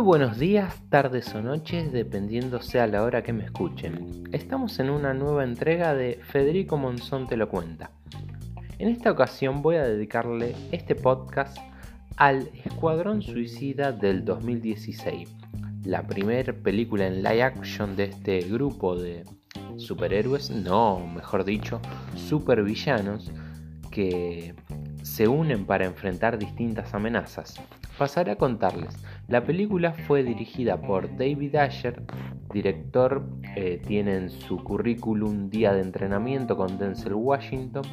buenos días, tardes o noches, dependiendo sea la hora que me escuchen. Estamos en una nueva entrega de Federico Monzón te lo cuenta. En esta ocasión voy a dedicarle este podcast al Escuadrón Suicida del 2016, la primera película en live action de este grupo de superhéroes, no, mejor dicho, supervillanos, que se unen para enfrentar distintas amenazas. Pasaré a contarles. La película fue dirigida por David Asher, director, eh, tiene en su currículum Día de Entrenamiento con Denzel Washington,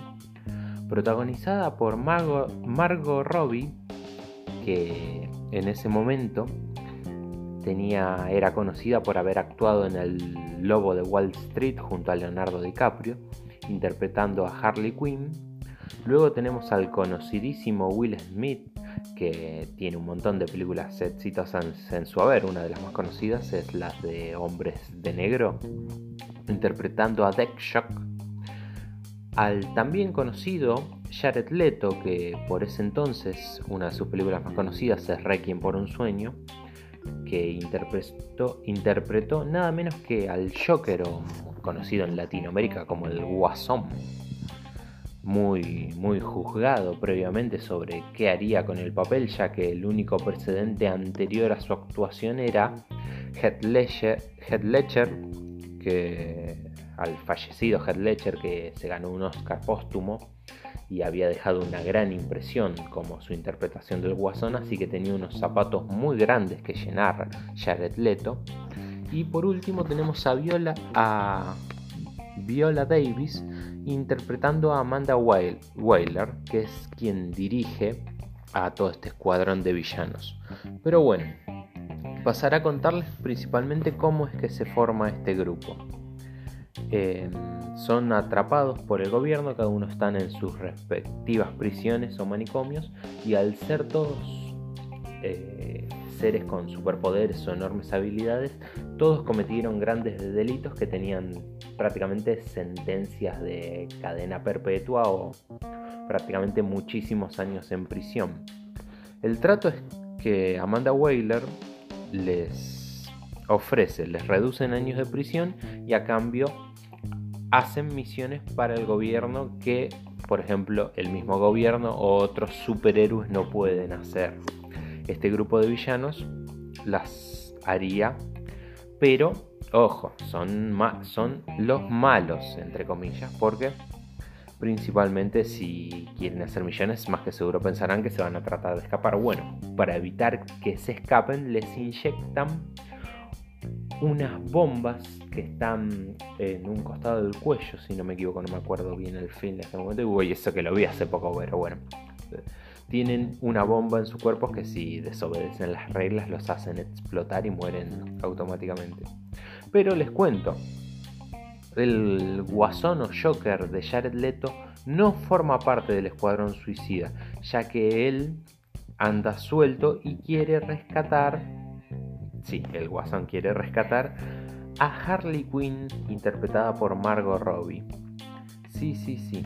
protagonizada por Margot, Margot Robbie, que en ese momento tenía, era conocida por haber actuado en El Lobo de Wall Street junto a Leonardo DiCaprio, interpretando a Harley Quinn. Luego tenemos al conocidísimo Will Smith, que tiene un montón de películas exitosas en su haber. Una de las más conocidas es la de Hombres de Negro, interpretando a Shock. Al también conocido Jared Leto, que por ese entonces una de sus películas más conocidas es Requiem por un sueño, que interpretó, nada menos que al Joker, conocido en Latinoamérica como el Guasón muy, muy juzgado previamente sobre qué haría con el papel, ya que el único precedente anterior a su actuación era Heath Ledger, que al fallecido Heath Ledger que se ganó un Oscar póstumo y había dejado una gran impresión como su interpretación del Guasón, así que tenía unos zapatos muy grandes que llenar Jared Leto. Y por último tenemos a Viola, a Viola Davis interpretando a Amanda Weiler, que es quien dirige a todo este escuadrón de villanos. Pero bueno, pasaré a contarles principalmente cómo es que se forma este grupo. Em, son atrapados por el gobierno, cada uno están en sus respectivas prisiones o manicomios y al ser todos eh, seres con superpoderes o enormes habilidades, todos cometieron grandes delitos que tenían prácticamente sentencias de cadena perpetua o prácticamente muchísimos años en prisión. El trato es que Amanda Whaler les ofrece, les reducen años de prisión y a cambio hacen misiones para el gobierno que, por ejemplo, el mismo gobierno o otros superhéroes no pueden hacer este grupo de villanos las haría, pero ojo, son, son los malos, entre comillas, porque principalmente si quieren hacer millones, más que seguro pensarán que se van a tratar de escapar. Bueno, para evitar que se escapen, les inyectan unas bombas que están en un costado del cuello, si no me equivoco, no me acuerdo bien el fin de este momento. Y eso que lo vi hace poco, pero bueno tienen una bomba en su cuerpo que si desobedecen las reglas los hacen explotar y mueren automáticamente. Pero les cuento, el guasón o Joker de Jared Leto no forma parte del escuadrón suicida, ya que él anda suelto y quiere rescatar, sí, el guasón quiere rescatar a Harley Quinn interpretada por Margot Robbie. Sí, sí, sí.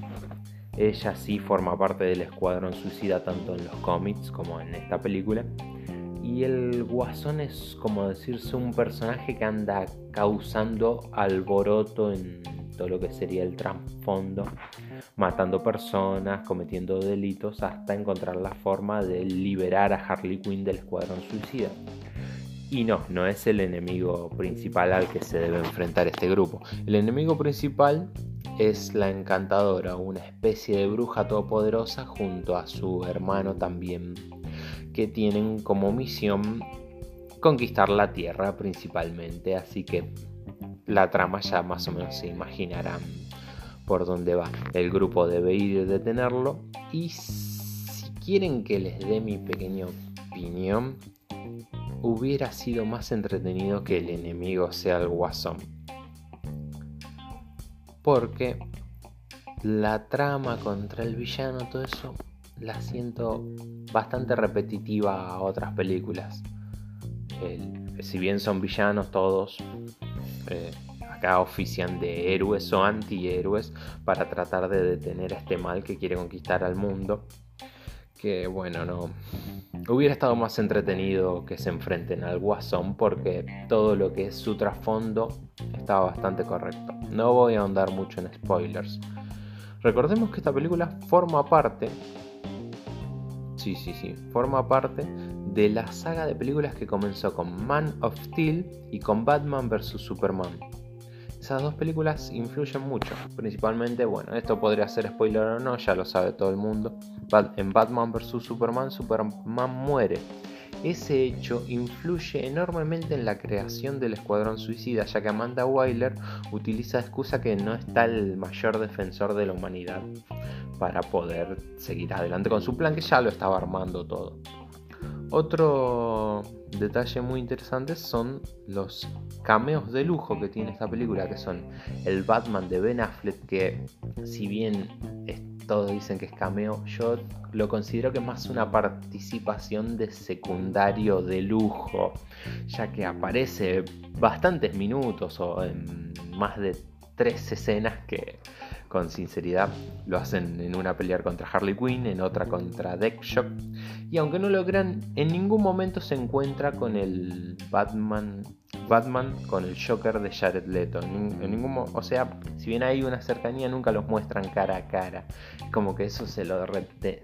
Ella sí forma parte del escuadrón suicida tanto en los cómics como en esta película. Y el guasón es como decirse un personaje que anda causando alboroto en todo lo que sería el trasfondo, matando personas, cometiendo delitos, hasta encontrar la forma de liberar a Harley Quinn del escuadrón suicida. Y no, no es el enemigo principal al que se debe enfrentar este grupo. El enemigo principal es la encantadora, una especie de bruja todopoderosa junto a su hermano también, que tienen como misión conquistar la Tierra principalmente, así que la trama ya más o menos se imaginarán por dónde va. El grupo debe ir a detenerlo y si quieren que les dé mi pequeña opinión, hubiera sido más entretenido que el enemigo sea el guasón porque la trama contra el villano, todo eso, la siento bastante repetitiva a otras películas. si bien son villanos todos, eh, acá ofician de héroes o antihéroes para tratar de detener a este mal que quiere conquistar al mundo. Que bueno, no, hubiera estado más entretenido que se enfrenten al Guasón porque todo lo que es su trasfondo estaba bastante correcto. No voy a ahondar mucho en spoilers. Recordemos que esta película forma parte, sí, sí, sí, forma parte de la saga de películas que comenzó con Man of Steel y con Batman vs. Superman. Esas dos películas influyen mucho, principalmente, bueno, esto podría ser spoiler o no, ya lo sabe todo el mundo. En Batman vs. Superman, Superman muere. Ese hecho influye enormemente en la creación del Escuadrón Suicida, ya que Amanda Wyler utiliza excusa que no está el mayor defensor de la humanidad para poder seguir adelante con su plan que ya lo estaba armando todo. Otro detalle muy interesante son los cameos de lujo que tiene esta película, que son el Batman de Ben Affleck, que si bien todos dicen que es cameo, yo lo considero que es más una participación de secundario de lujo, ya que aparece bastantes minutos o en más de tres escenas que con sinceridad. Lo hacen en una pelear contra Harley Quinn, en otra contra Deathstroke. Y aunque no lo crean, en ningún momento se encuentra con el Batman, Batman con el Joker de Jared Leto. En, ningún, o sea, si bien hay una cercanía, nunca los muestran cara a cara. Como que eso se lo,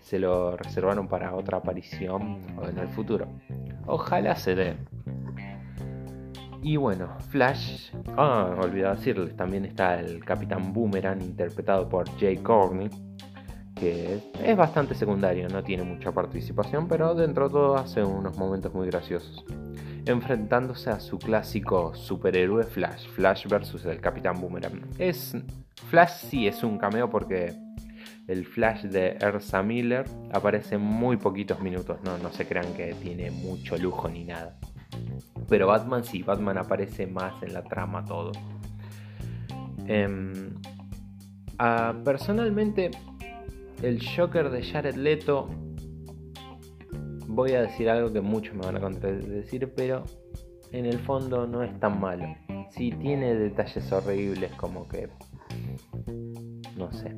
se lo reservaron para otra aparición o en el futuro. Ojalá se dé. Y bueno, Flash. Ah, olvidé decirles, también está el Capitán Boomerang interpretado por Jay Courtney, que es bastante secundario, no tiene mucha participación, pero dentro de todo hace unos momentos muy graciosos. Enfrentándose a su clásico superhéroe Flash, Flash versus el Capitán Boomerang. Es Flash sí es un cameo porque el Flash de Ersa Miller aparece en muy poquitos minutos, no, no se crean que tiene mucho lujo ni nada. Pero Batman sí, Batman aparece más en la trama todo. Em, ah, personalmente, el Joker de Jared Leto, voy a decir algo que muchos me van a contradecir, pero en el fondo no es tan malo. Sí tiene detalles horribles como que... No sé.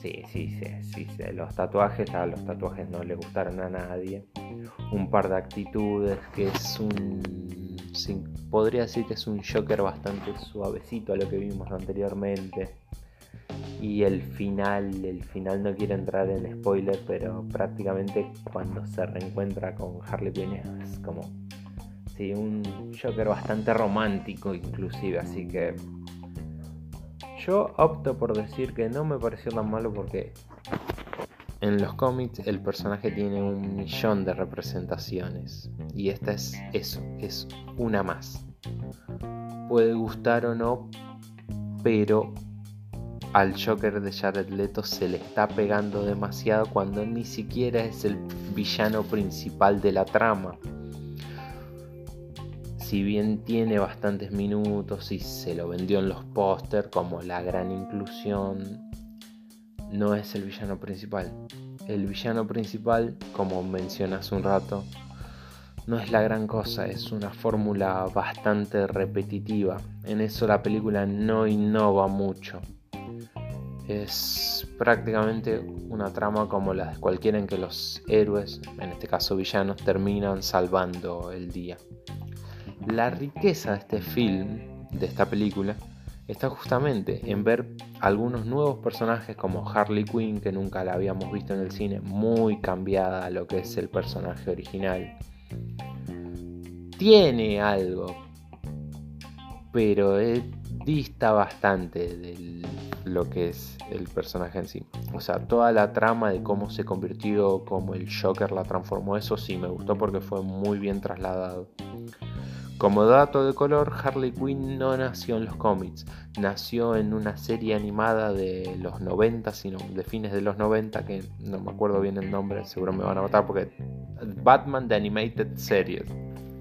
Sí, sí, sí, sí, sí. Los tatuajes, a los tatuajes no le gustaron a nadie un par de actitudes, que es un... podría decir que es un Joker bastante suavecito a lo que vimos anteriormente. Y el final, el final no quiero entrar en spoiler, pero prácticamente cuando se reencuentra con Harley Quinn es como... Sí, un Joker bastante romántico inclusive, así que... Yo opto por decir que no me pareció tan malo porque en los cómics el personaje tiene un millón de representaciones y esta es eso, es una más. Puede gustar o no, pero al Joker de Jared Leto se le está pegando demasiado cuando ni siquiera es el villano principal de la trama. Si bien tiene bastantes minutos y se lo vendió en los pósters como la gran inclusión, no es el villano principal. El villano principal, como mencioné hace un rato, no es la gran cosa, es una fórmula bastante repetitiva. En eso la película no innova mucho. Es prácticamente una trama como la de cualquiera en que los héroes, en este caso villanos, terminan salvando el día. La riqueza de este film, de esta película, está justamente en ver algunos nuevos personajes como Harley Quinn, que nunca la habíamos visto en el cine, muy cambiada a lo que es el personaje original. Tiene algo, pero dista bastante de lo que es el personaje en sí. O sea, toda la trama de cómo se convirtió, cómo el Joker la transformó, eso sí me gustó porque fue muy bien trasladado. Como dato de color, Harley Quinn no nació en los cómics, nació en una serie animada de los 90, sino de fines de los 90, que no me acuerdo bien el nombre, seguro me van a matar porque Batman The Animated Series,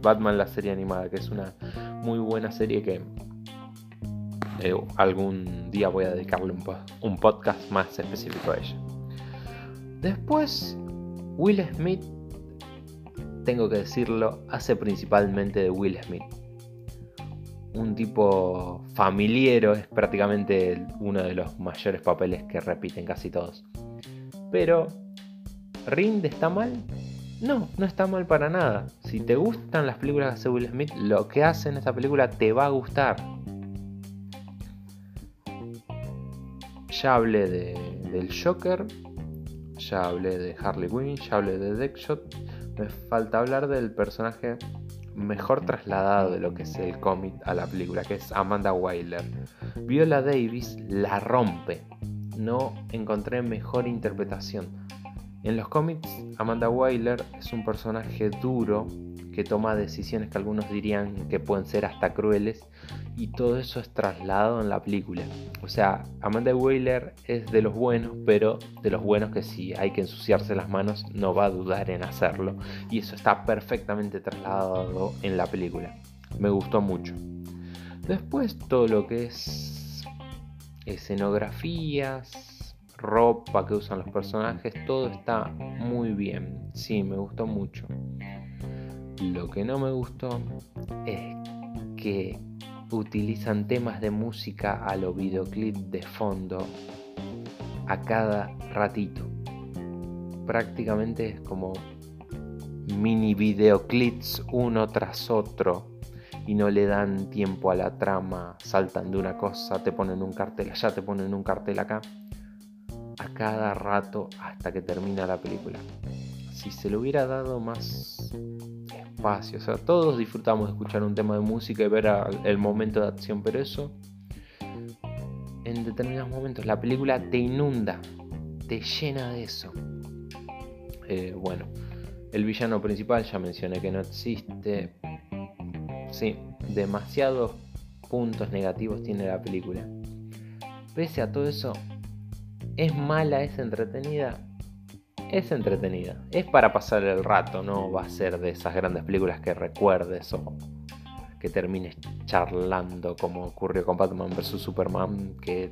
Batman la serie animada, que es una muy buena serie que eh, algún día voy a dedicarle un, podcast más específico a ella. Después, Will Smith tengo que decirlo, hace principalmente de Will Smith. Un tipo familiero, es prácticamente uno de los mayores papeles que repiten casi todos. Pero, ¿rinde está mal? No, no está mal para nada. Si te gustan las películas hace Will Smith, lo que hace en esta película te va a gustar. Ya hablé de, del Joker, ya hablé de Harley Quinn, ya hablé de Deckshot. Me falta hablar del personaje mejor trasladado de lo que es el cómic a la película, que es Amanda Wyler. Viola Davis la rompe. No encontré mejor interpretación. En los cómics, Amanda Wyler es un personaje duro que toma decisiones que algunos dirían que pueden ser hasta crueles y todo eso es trasladado en la película. O sea, Amanda Wyler es de los buenos, pero de los buenos que si hay que ensuciarse las manos no va a dudar en hacerlo y eso está perfectamente trasladado en la película. Me gustó mucho. Después todo lo que es escenografías, ropa que usan los personajes, todo está muy bien. Sí, me gustó mucho. Lo que no me gustó es que utilizan temas de música a lo videoclip de fondo a cada ratito. Prácticamente es como mini videoclips uno tras otro y no le dan tiempo a la trama, saltan de una cosa, te ponen un cartel allá, te ponen un cartel acá a cada rato hasta que termina la película. Si se le hubiera dado más espacio, o sea, todos disfrutamos de escuchar un tema de música y ver el momento de acción, pero eso en determinados momentos la película te inunda, te llena de eso. Eh, bueno, el villano principal ya mencioné que no existe. Sí, demasiados puntos negativos tiene la película. Pese a todo eso, ¿Es mala? ¿Es entretenida? Es entretenida. Es para pasar el rato, no va a ser de esas grandes películas que recuerdes o que termines charlando como ocurrió con Batman vs. Superman, que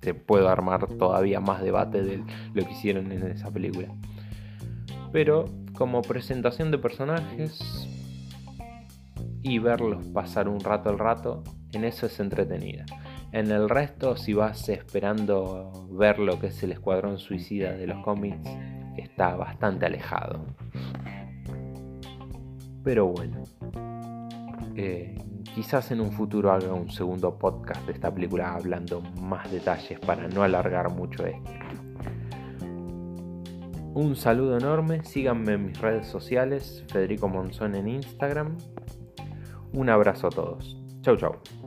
te puedo armar todavía más debate de lo que hicieron en esa película. Pero como presentación de personajes y verlos pasar un rato al rato, en eso es entretenida. En el resto, si vas esperando ver lo que es el escuadrón suicida de los cómics, está bastante alejado. Pero bueno, eh, quizás en un futuro haga un segundo podcast de esta película hablando más detalles para no alargar mucho esto. Un saludo enorme, síganme en mis redes sociales, Federico Monzón en Instagram. Un abrazo a todos. Chau chau.